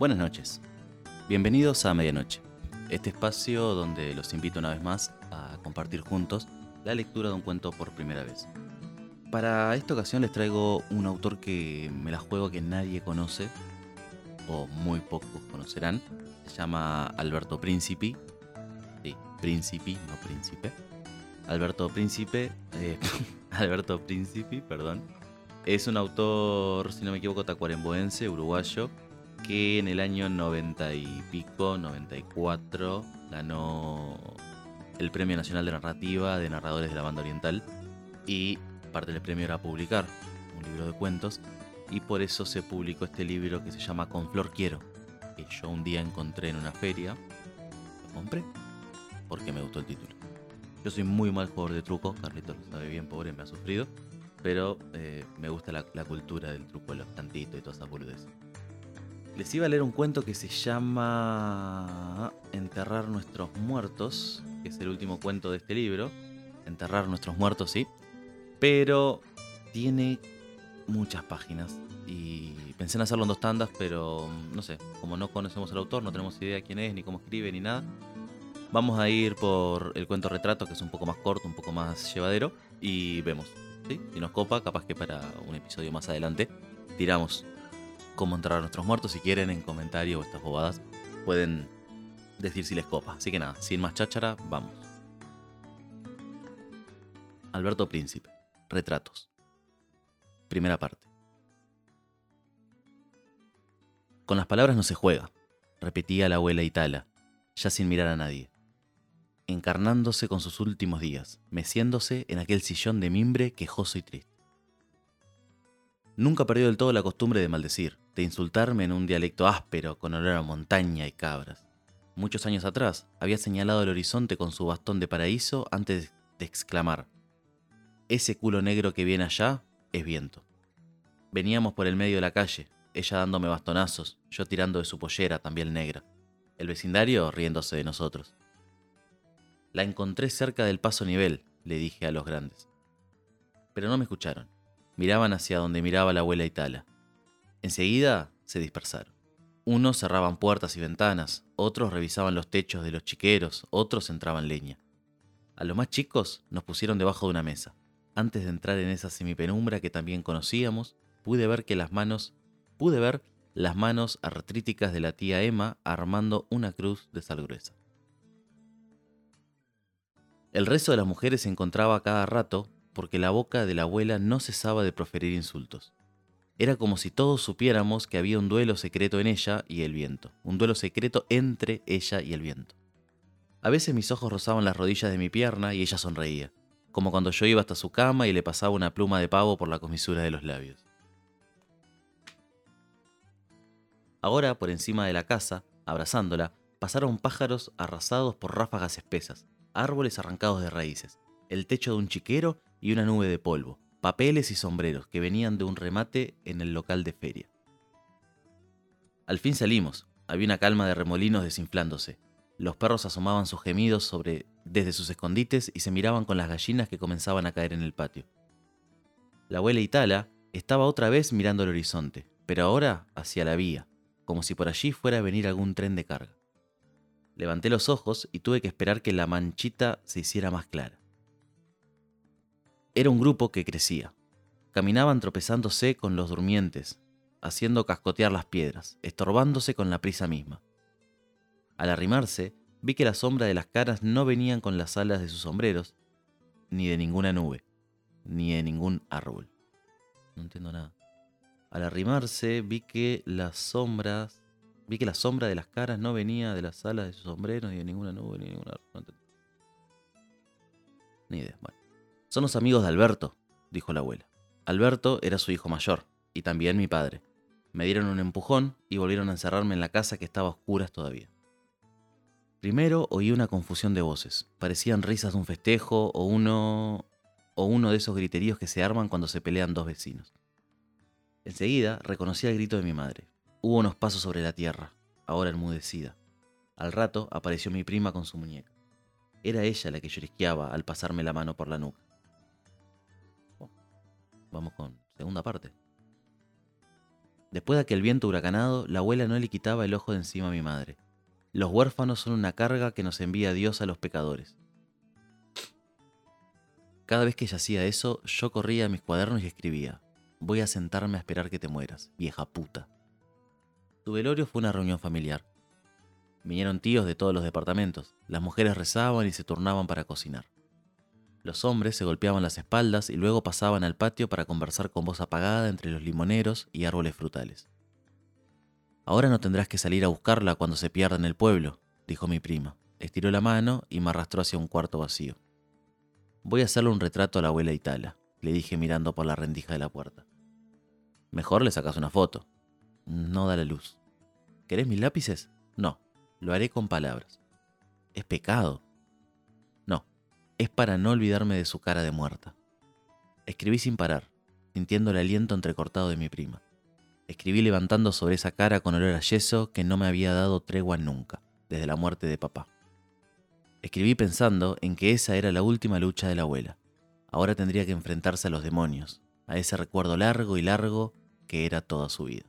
Buenas noches. Bienvenidos a Medianoche, este espacio donde los invito una vez más a compartir juntos la lectura de un cuento por primera vez. Para esta ocasión les traigo un autor que me la juego que nadie conoce, o muy pocos conocerán. Se llama Alberto Príncipe. Sí, Príncipe, no Príncipe. Alberto Príncipe, eh, Alberto Príncipe, perdón. Es un autor, si no me equivoco, tacuaremboense, uruguayo, que en el año 90 y pico, 94, ganó el Premio Nacional de Narrativa de Narradores de la Banda Oriental y parte del premio era publicar un libro de cuentos y por eso se publicó este libro que se llama Con Flor Quiero, que yo un día encontré en una feria, lo compré porque me gustó el título. Yo soy muy mal jugador de truco, Carlitos lo sabe bien, pobre, me ha sufrido, pero eh, me gusta la, cultura del truco, los cantitos y todas esas boludeces. Les iba a leer un cuento que se llama Enterrar nuestros muertos, que es el último cuento de este libro. Enterrar nuestros muertos, sí. Pero tiene muchas páginas. Y pensé en hacerlo en dos tandas, pero no sé, como no conocemos al autor, no tenemos idea quién es, ni cómo escribe, ni nada. Vamos a ir por el cuento retrato, que es un poco más corto, un poco más llevadero, y vemos. Si nos copa, capaz que para un episodio más adelante tiramos cómo enterrar a nuestros muertos. Si quieren, en comentarios o estas bobadas, pueden decir si les copa. Así que nada, sin más cháchara, vamos. Alberto Príncipe. Retratos. Primera parte. Con las palabras no se juega, repetía la abuela Itala, ya sin mirar a nadie. Encarnándose con sus últimos días, meciéndose en aquel sillón de mimbre quejoso y triste. Nunca perdió del todo la costumbre de maldecir, de insultarme en un dialecto áspero con olor a montaña y cabras. Muchos años atrás había señalado el horizonte con su bastón de paraíso antes de exclamar, Ese culo negro que viene allá es viento. Veníamos por el medio de la calle, ella dándome bastonazos, yo tirando de su pollera, también negra, el vecindario riéndose de nosotros. La encontré cerca del paso nivel, le dije a los grandes. Pero no me escucharon. Miraban hacia donde miraba la abuela Itala. Enseguida se dispersaron. Unos cerraban puertas y ventanas, otros revisaban los techos de los chiqueros, otros entraban leña. A los más chicos nos pusieron debajo de una mesa. Antes de entrar en esa semipenumbra que también conocíamos, pude ver que las manos, pude ver las manos artríticas de la tía Emma armando una cruz de sal gruesa. El resto de las mujeres se encontraba cada rato porque la boca de la abuela no cesaba de proferir insultos. Era como si todos supiéramos que había un duelo secreto en ella y el viento, un duelo secreto entre ella y el viento. A veces mis ojos rozaban las rodillas de mi pierna y ella sonreía, como cuando yo iba hasta su cama y le pasaba una pluma de pavo por la comisura de los labios. Ahora, por encima de la casa, abrazándola, pasaron pájaros arrasados por ráfagas espesas, árboles arrancados de raíces, el techo de un chiquero y una nube de polvo, papeles y sombreros que venían de un remate en el local de feria. Al fin salimos. Había una calma de remolinos desinflándose. Los perros asomaban sus gemidos sobre desde sus escondites y se miraban con las gallinas que comenzaban a caer en el patio. La abuela Itala estaba otra vez mirando el horizonte, pero ahora hacia la vía, como si por allí fuera a venir algún tren de carga. Levanté los ojos y tuve que esperar que la manchita se hiciera más clara. Era un grupo que crecía. Caminaban tropezándose con los durmientes, haciendo cascotear las piedras, estorbándose con la prisa misma. Al arrimarse, vi que la sombra de las caras no venían con las alas de sus sombreros, ni de ninguna nube, ni de ningún árbol. No entiendo nada. Al arrimarse, vi que las sombras, vi que la sombra de las caras no venía de las alas de sus sombreros, ni de ninguna nube, ni de ningún árbol. No ni idea. Son los amigos de Alberto, dijo la abuela. Alberto era su hijo mayor, y también mi padre. Me dieron un empujón y volvieron a encerrarme en la casa que estaba a oscuras todavía. Primero oí una confusión de voces. Parecían risas de un festejo o uno o uno de esos griteríos que se arman cuando se pelean dos vecinos. Enseguida reconocí el grito de mi madre. Hubo unos pasos sobre la tierra, ahora enmudecida. Al rato apareció mi prima con su muñeca. Era ella la que llorisqueaba al pasarme la mano por la nuca. Vamos con segunda parte. Después de aquel viento huracanado, la abuela no le quitaba el ojo de encima a mi madre. Los huérfanos son una carga que nos envía Dios a los pecadores. Cada vez que ella hacía eso, yo corría a mis cuadernos y escribía, voy a sentarme a esperar que te mueras, vieja puta. Tu velorio fue una reunión familiar. Vinieron tíos de todos los departamentos, las mujeres rezaban y se turnaban para cocinar. Los hombres se golpeaban las espaldas y luego pasaban al patio para conversar con voz apagada entre los limoneros y árboles frutales. Ahora no tendrás que salir a buscarla cuando se pierda en el pueblo, dijo mi prima. Estiró la mano y me arrastró hacia un cuarto vacío. Voy a hacerle un retrato a la abuela Itala, le dije mirando por la rendija de la puerta. Mejor le sacas una foto. No da la luz. ¿Querés mis lápices? No, lo haré con palabras. Es pecado, es para no olvidarme de su cara de muerta. Escribí sin parar, sintiendo el aliento entrecortado de mi prima. Escribí levantando sobre esa cara con olor a yeso que no me había dado tregua nunca, desde la muerte de papá. Escribí pensando en que esa era la última lucha de la abuela. Ahora tendría que enfrentarse a los demonios, a ese recuerdo largo y largo que era toda su vida.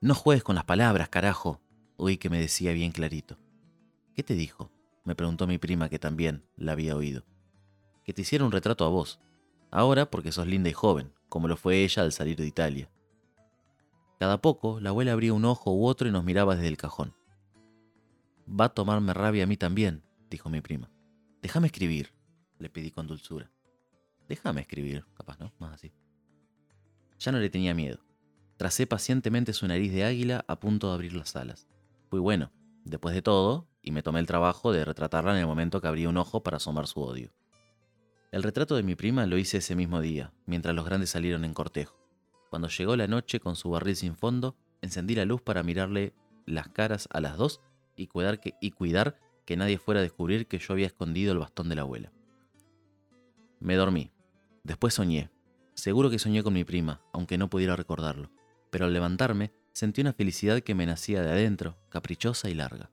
No juegues con las palabras, carajo, oí que me decía bien clarito. ¿Qué te dijo? Me preguntó mi prima que también la había oído. Que te hiciera un retrato a vos. Ahora porque sos linda y joven, como lo fue ella al salir de Italia. Cada poco la abuela abría un ojo u otro y nos miraba desde el cajón. Va a tomarme rabia a mí también, dijo mi prima. Déjame escribir, le pedí con dulzura. Déjame escribir, capaz, ¿no? Más así. Ya no le tenía miedo. Tracé pacientemente su nariz de águila a punto de abrir las alas. Fui bueno. Después de todo, y me tomé el trabajo de retratarla en el momento que abría un ojo para asomar su odio. El retrato de mi prima lo hice ese mismo día, mientras los grandes salieron en cortejo. Cuando llegó la noche con su barril sin fondo, encendí la luz para mirarle las caras a las dos y cuidar que, y cuidar que nadie fuera a descubrir que yo había escondido el bastón de la abuela. Me dormí. Después soñé. Seguro que soñé con mi prima, aunque no pudiera recordarlo. Pero al levantarme, sentí una felicidad que me nacía de adentro, caprichosa y larga.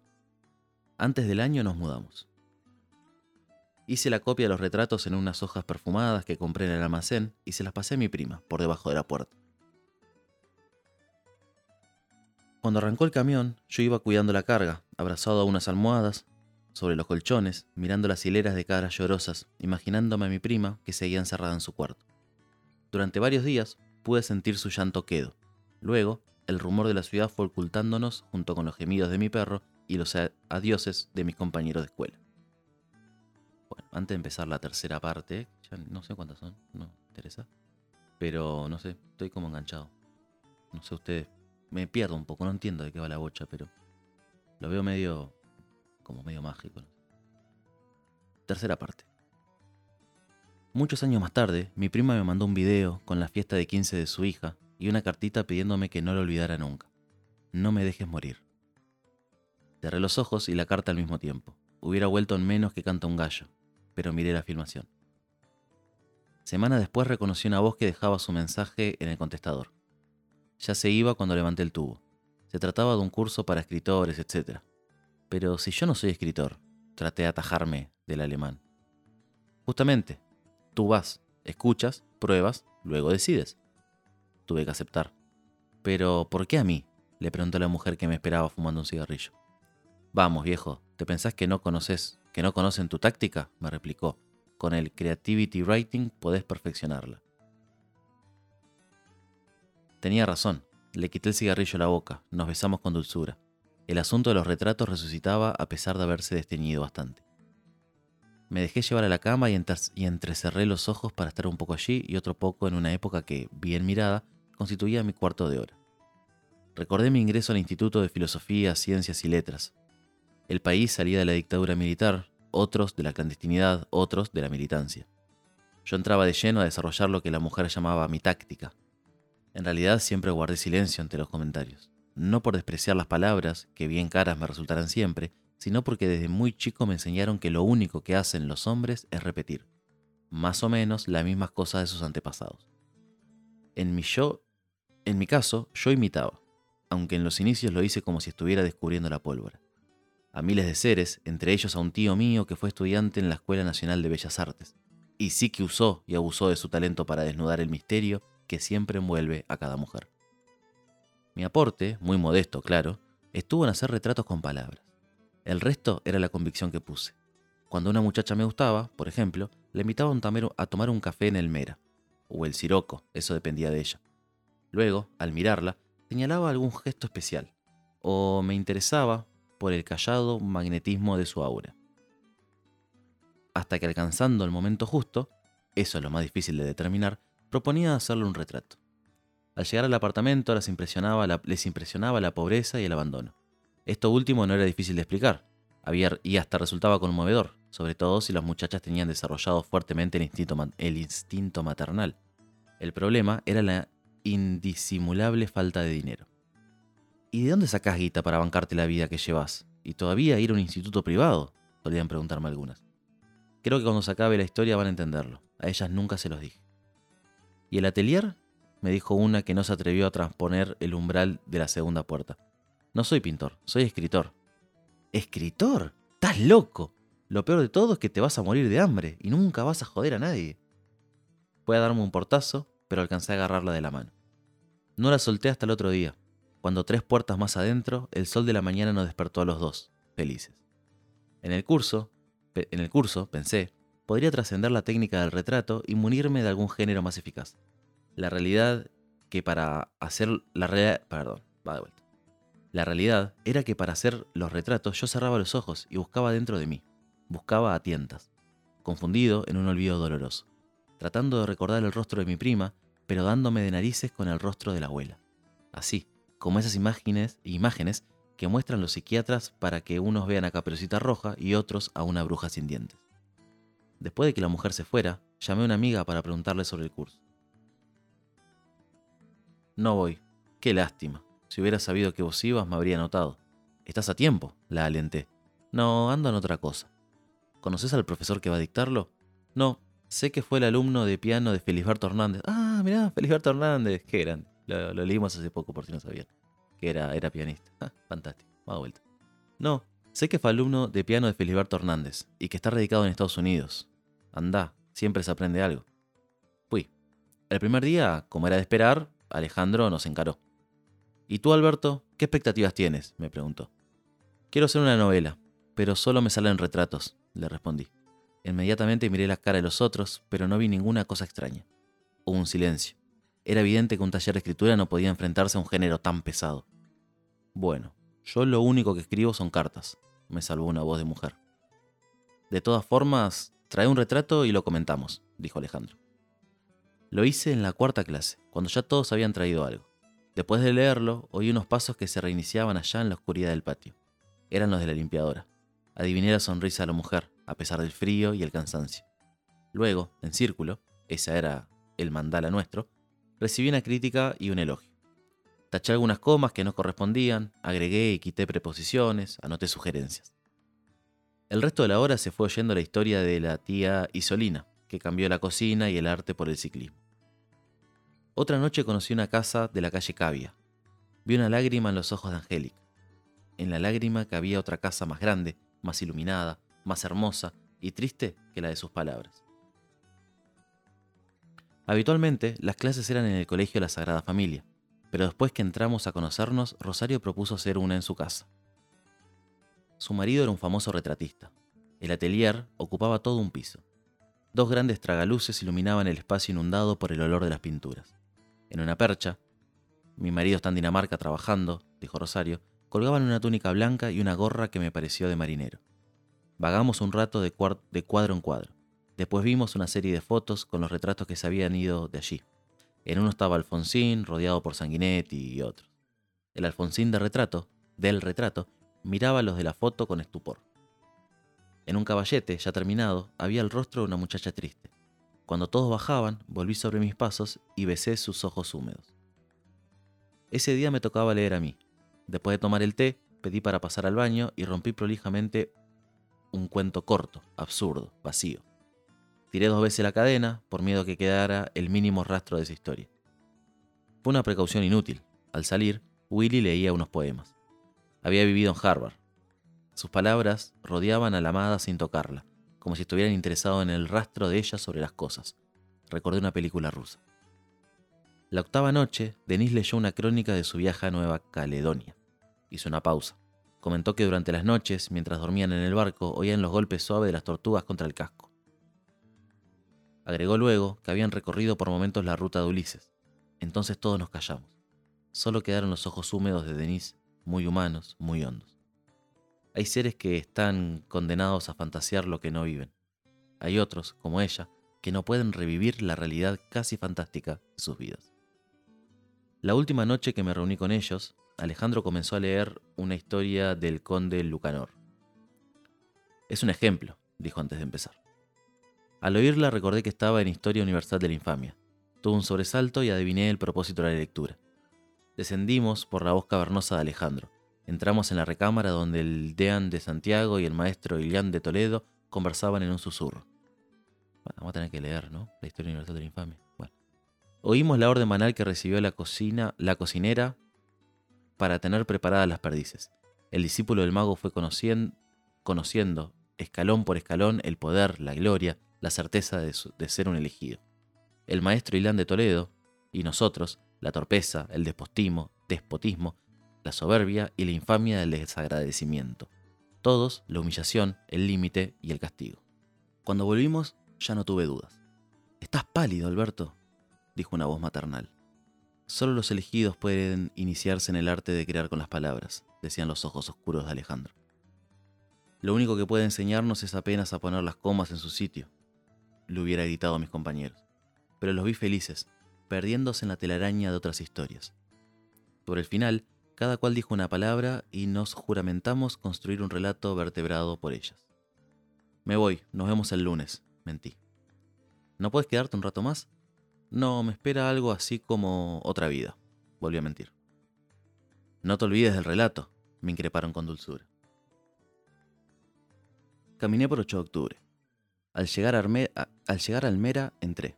Antes del año nos mudamos. Hice la copia de los retratos en unas hojas perfumadas que compré en el almacén y se las pasé a mi prima por debajo de la puerta. Cuando arrancó el camión, yo iba cuidando la carga, abrazado a unas almohadas, sobre los colchones, mirando las hileras de caras llorosas, imaginándome a mi prima que seguía encerrada en su cuarto. Durante varios días pude sentir su llanto quedo. Luego, el rumor de la ciudad fue ocultándonos junto con los gemidos de mi perro y los adioses de mis compañeros de escuela. Bueno, antes de empezar la tercera parte, ya no sé cuántas son, no interesa. Pero no sé, estoy como enganchado. No sé ustedes, me pierdo un poco, no entiendo de qué va la bocha, pero lo veo medio, como medio mágico. Tercera parte. Muchos años más tarde, mi prima me mandó un video con la fiesta de 15 de su hija y una cartita pidiéndome que no lo olvidara nunca. No me dejes morir. Cerré los ojos y la carta al mismo tiempo. Hubiera vuelto en menos que canta un gallo, pero miré la filmación. Semana después reconocí una voz que dejaba su mensaje en el contestador. Ya se iba cuando levanté el tubo. Se trataba de un curso para escritores, etc. Pero si yo no soy escritor, traté de atajarme del alemán. Justamente, tú vas, escuchas, pruebas, luego decides. Tuve que aceptar. Pero, ¿por qué a mí? le preguntó la mujer que me esperaba fumando un cigarrillo. Vamos, viejo, ¿te pensás que no conoces, que no conocen tu táctica? me replicó. Con el Creativity Writing podés perfeccionarla. Tenía razón. Le quité el cigarrillo a la boca, nos besamos con dulzura. El asunto de los retratos resucitaba a pesar de haberse desteñido bastante. Me dejé llevar a la cama y, y, entrecerré los ojos para estar un poco allí y otro poco en una época que, bien mirada, constituía mi cuarto de hora. Recordé mi ingreso al Instituto de Filosofía, Ciencias y Letras, el país salía de la dictadura militar, otros de la clandestinidad, otros de la militancia. Yo entraba de lleno a desarrollar lo que la mujer llamaba mi táctica. En realidad siempre guardé silencio ante los comentarios, no por despreciar las palabras, que bien caras me resultarán siempre, sino porque desde muy chico me enseñaron que lo único que hacen los hombres es repetir, más o menos las mismas cosas de sus antepasados. En mi caso, yo imitaba, aunque en los inicios lo hice como si estuviera descubriendo la pólvora a miles de seres, entre ellos a un tío mío que fue estudiante en la Escuela Nacional de Bellas Artes, y sí que usó y abusó de su talento para desnudar el misterio que siempre envuelve a cada mujer. Mi aporte, muy modesto, claro, estuvo en hacer retratos con palabras. El resto era la convicción que puse. Cuando una muchacha me gustaba, por ejemplo, le invitaba a tomar un café en el Mera, o el Siroco, eso dependía de ella. Luego, al mirarla, señalaba algún gesto especial, o me interesaba por el callado magnetismo de su aura. Hasta que alcanzando el momento justo, eso es lo más difícil de determinar, proponía hacerle un retrato. Al llegar al apartamento les impresionaba, la, les impresionaba la pobreza y el abandono. Esto último no era difícil de explicar, había, y hasta resultaba conmovedor, sobre todo si las muchachas tenían desarrollado fuertemente el instinto, el instinto maternal. El problema era la indisimulable falta de dinero. ¿Y de dónde sacás guita para bancarte la vida que llevas? ¿Y todavía ir a un instituto privado? Solían preguntarme algunas. Creo que cuando se acabe la historia van a entenderlo. A ellas nunca se los dije. ¿Y el atelier? me dijo una que no se atrevió a transponer el umbral de la segunda puerta. No soy pintor, soy escritor. ¿Escritor? ¡Estás loco! Lo peor de todo es que te vas a morir de hambre y nunca vas a joder a nadie. Fue a darme un portazo, pero alcancé a agarrarla de la mano. No la solté hasta el otro día, cuando tres puertas más adentro, el sol de la mañana nos despertó a los dos, felices. En el curso, en el curso, pensé, podría trascender la técnica del retrato y munirme de algún género más eficaz la realidad que para hacer la realidad, perdón, va de vuelta. La realidad era que para hacer los retratos yo cerraba los ojos y buscaba dentro de mí, buscaba a tientas, confundido en un olvido doloroso, tratando de recordar el rostro de mi prima, pero dándome de narices con el rostro de la abuela. Así, como esas imágenes, imágenes que muestran los psiquiatras para que unos vean a Caperucita Roja y otros a una bruja sin dientes. Después de que la mujer se fuera, llamé a una amiga para preguntarle sobre el curso. No voy. Qué lástima. Si hubiera sabido que vos ibas, me habría notado. Estás a tiempo, la alenté. No, ando en otra cosa. ¿Conoces al profesor que va a dictarlo? No, sé que fue el alumno de piano de Felisberto Hernández. Ah, mirá, Felisberto Hernández, qué grande. Lo, leímos hace poco por si no sabían. Que era, era pianista. Ah, fantástico, de vuelta. No, sé que fue alumno de piano de Felisberto Hernández y que está radicado en Estados Unidos. Anda, siempre se aprende algo. Fui. El primer día, como era de esperar, Alejandro nos encaró. ¿Y tú, Alberto, qué expectativas tienes? me preguntó. Quiero hacer una novela, pero solo me salen retratos, le respondí. Inmediatamente miré la cara de los otros, pero no vi ninguna cosa extraña. Hubo un silencio. Era evidente que un taller de escritura no podía enfrentarse a un género tan pesado. Bueno, yo lo único que escribo son cartas, me salvó una voz de mujer. De todas formas, trae un retrato y lo comentamos, dijo Alejandro. Lo hice en la cuarta clase, cuando ya todos habían traído algo. Después de leerlo, oí unos pasos que se reiniciaban allá en la oscuridad del patio. Eran los de la limpiadora. Adiviné la sonrisa de la mujer, a pesar del frío y el cansancio. Luego, en círculo, esa era el mandala nuestro, recibí una crítica y un elogio. Taché algunas comas que no correspondían, agregué y quité preposiciones, anoté sugerencias. El resto de la hora se fue oyendo la historia de la tía Isolina, que cambió la cocina y el arte por el ciclismo. Otra noche conocí una casa de la calle Cavia. Vi una lágrima en los ojos de Angélica. En la lágrima que había otra casa más grande, más iluminada, más hermosa y triste que la de sus palabras. Habitualmente, las clases eran en el colegio de la Sagrada Familia, pero después que entramos a conocernos, Rosario propuso hacer una en su casa. Su marido era un famoso retratista. El atelier ocupaba todo un piso. Dos grandes tragaluces iluminaban el espacio inundado por el olor de las pinturas. En una percha, mi marido está en Dinamarca trabajando, dijo Rosario, colgaban una túnica blanca y una gorra que me pareció de marinero. Vagamos un rato de, cuadro en cuadro. Después vimos una serie de fotos con los retratos que se habían ido de allí. En uno estaba Alfonsín, rodeado por Sanguinetti y otros. El Alfonsín de retrato, del retrato, miraba los de la foto con estupor. En un caballete, ya terminado, había el rostro de una muchacha triste. Cuando todos bajaban, volví sobre mis pasos y besé sus ojos húmedos. Ese día me tocaba leer a mí. Después de tomar el té, pedí para pasar al baño y rompí prolijamente un cuento corto, absurdo, vacío. Tiré dos veces la cadena por miedo que quedara el mínimo rastro de esa historia. Fue una precaución inútil. Al salir, Willy leía unos poemas. Había vivido en Harvard. Sus palabras rodeaban a la amada sin tocarla, como si estuvieran interesados en el rastro de ella sobre las cosas. Recordé una película rusa. La octava noche, Denise leyó una crónica de su viaje a Nueva Caledonia. Hizo una pausa. Comentó que durante las noches, mientras dormían en el barco, oían los golpes suaves de las tortugas contra el casco. Agregó luego que habían recorrido por momentos la ruta de Ulises. Entonces todos nos callamos. Solo quedaron los ojos húmedos de Denise, muy humanos, muy hondos. Hay seres que están condenados a fantasear lo que no viven. Hay otros, como ella, que no pueden revivir la realidad casi fantástica de sus vidas. La última noche que me reuní con ellos, Alejandro comenzó a leer una historia del conde Lucanor. Es un ejemplo, dijo antes de empezar. Al oírla recordé que estaba en Historia Universal de la Infamia. Tuve un sobresalto y adiviné el propósito de la lectura. Descendimos por la voz cavernosa de Alejandro. Entramos en la recámara donde el deán de Santiago y el maestro Ilián de Toledo conversaban en un susurro. Vamos a tener que leer, ¿no? La Historia Universal de la Infamia. Bueno. Oímos la orden banal que recibió la, cocina, la cocinera para tener preparadas las perdices. El discípulo del mago fue conociendo, escalón por escalón, el poder, la gloria, la certeza de, ser un elegido. El maestro Ilán de Toledo y nosotros, la torpeza, el despotismo, despotismo, la soberbia y la infamia del desagradecimiento. Todos la humillación, el límite y el castigo. Cuando volvimos ya no tuve dudas. Estás pálido, Alberto, dijo una voz maternal. Solo los elegidos pueden iniciarse en el arte de crear con las palabras, decían los ojos oscuros de Alejandro. Lo único que puede enseñarnos es apenas a poner las comas en su sitio, le hubiera gritado a mis compañeros, pero los vi felices, perdiéndose en la telaraña de otras historias. Por el final, cada cual dijo una palabra y nos juramentamos construir un relato vertebrado por ellas. Me voy, nos vemos el lunes, mentí. ¿No puedes quedarte un rato más? No, me espera algo así como otra vida, volví a mentir. No te olvides del relato, me increparon con dulzura. Caminé por 8 de octubre. Al llegar, a al Almera entré.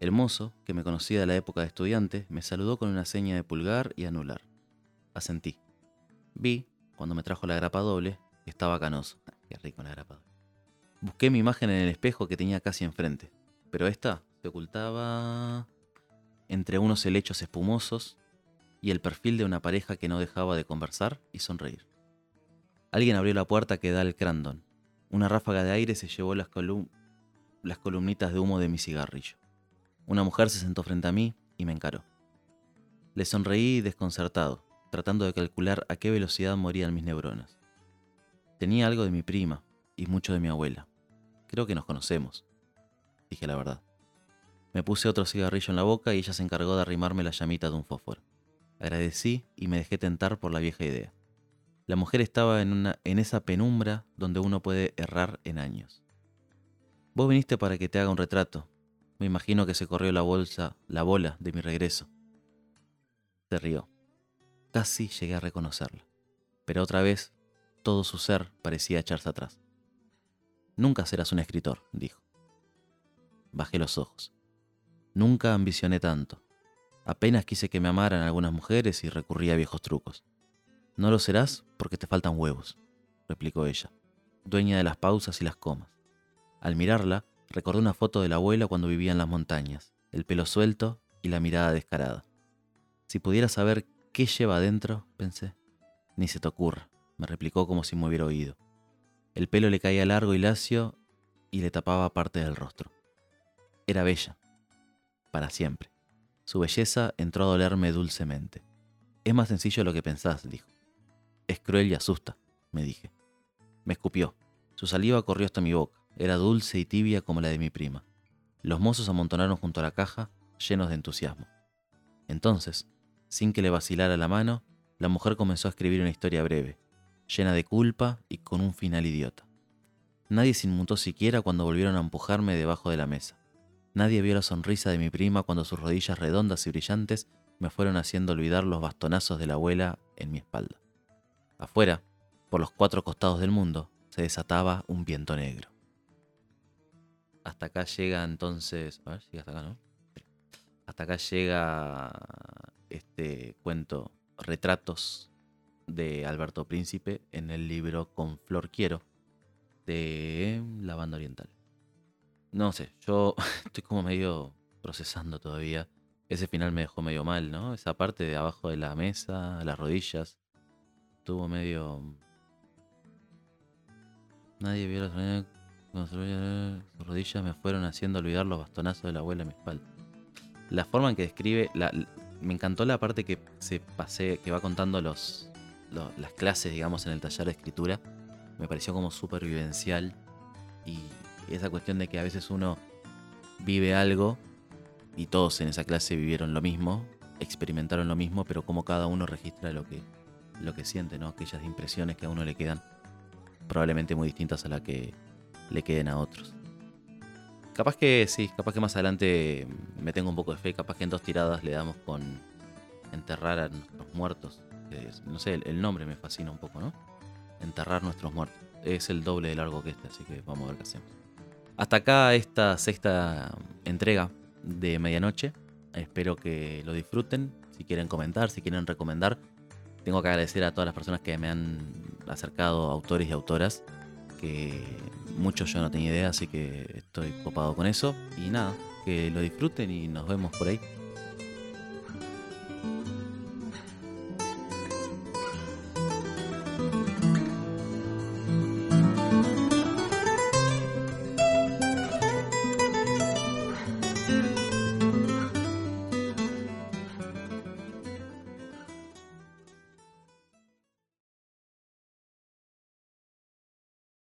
El mozo, que me conocía de la época de estudiante, me saludó con una seña de pulgar y anular. Asentí. Vi, cuando me trajo la grapa doble, que estaba canoso. Qué rico la grapa doble. Busqué mi imagen en el espejo que tenía casi enfrente, pero esta ocultaba entre unos helechos espumosos y el perfil de una pareja que no dejaba de conversar y sonreír. Alguien abrió la puerta que da al Crandon, una ráfaga de aire se llevó las, las columnitas de humo de mi cigarrillo. Una mujer se sentó frente a mí y me encaró. Le sonreí desconcertado, tratando de calcular a qué velocidad morían mis neuronas. Tenía algo de mi prima y mucho de mi abuela. Creo que nos conocemos, dije la verdad. Me puse otro cigarrillo en la boca y ella se encargó de arrimarme la llamita de un fósforo. Agradecí y me dejé tentar por la vieja idea. La mujer estaba en, una, en esa penumbra donde uno puede errar en años. Vos viniste para que te haga un retrato. Me imagino que se corrió la bolsa, la bola de mi regreso. Se rió. Casi llegué a reconocerla. Pero otra vez, todo su ser parecía echarse atrás. Nunca serás un escritor, dijo. Bajé los ojos. Nunca ambicioné tanto. Apenas quise que me amaran algunas mujeres y recurrí a viejos trucos. No lo serás porque te faltan huevos, replicó ella, dueña de las pausas y las comas. Al mirarla, recordé una foto de la abuela cuando vivía en las montañas, el pelo suelto y la mirada descarada. Si pudiera saber qué lleva adentro, pensé. Ni se te ocurra, me replicó como si me hubiera oído. El pelo le caía largo y lacio y le tapaba parte del rostro. Era bella, para siempre. Su belleza entró a dolerme dulcemente. Es más sencillo lo que pensás, dijo. Es cruel y asusta, me dije. Me escupió. Su saliva corrió hasta mi boca. Era dulce y tibia como la de mi prima. Los mozos amontonaron junto a la caja, llenos de entusiasmo. Entonces, sin que le vacilara la mano, la mujer comenzó a escribir una historia breve, llena de culpa y con un final idiota. Nadie se inmutó siquiera cuando volvieron a empujarme debajo de la mesa. Nadie vio la sonrisa de mi prima cuando sus rodillas redondas y brillantes me fueron haciendo olvidar los bastonazos de la abuela en mi espalda. Afuera, por los cuatro costados del mundo, se desataba un viento negro. Hasta acá llega entonces. A ver, si hasta acá, ¿no? Hasta acá llega este cuento Retratos de Alberto Príncipe en el libro Con Flor Quiero de la banda oriental. No sé, yo estoy como medio procesando todavía Ese final me dejó medio mal, ¿no? Esa parte de abajo de la mesa, las rodillas. Tuvo medio. Nadie vio las sus rodillas me fueron haciendo olvidar los bastonazos de la abuela en mi espalda. La forma en que describe. La, me encantó la parte que se pase, que va contando los, las clases, digamos, en el taller de escritura. Me pareció como súper vivencial. Y esa cuestión de que a veces uno vive algo y todos en esa clase vivieron lo mismo, experimentaron lo mismo, pero como cada uno registra lo que, lo que siente, ¿no? Aquellas impresiones que a uno le quedan probablemente muy distintas a las que le queden a otros. Capaz que sí, capaz que más adelante me tengo un poco de fe, capaz que en dos tiradas le damos con enterrar a nuestros muertos. no sé, el nombre me fascina un poco, ¿no? Enterrar nuestros muertos. Es el doble de largo que este, así que vamos a ver qué hacemos. Hasta acá esta sexta entrega de medianoche. Espero que lo disfruten. Si quieren comentar, si quieren recomendar, tengo que agradecer a todas las personas que me han acercado autores y autoras, que muchos yo no tenía idea, así que estoy copado con eso. Y nada, que lo disfruten y nos vemos por ahí.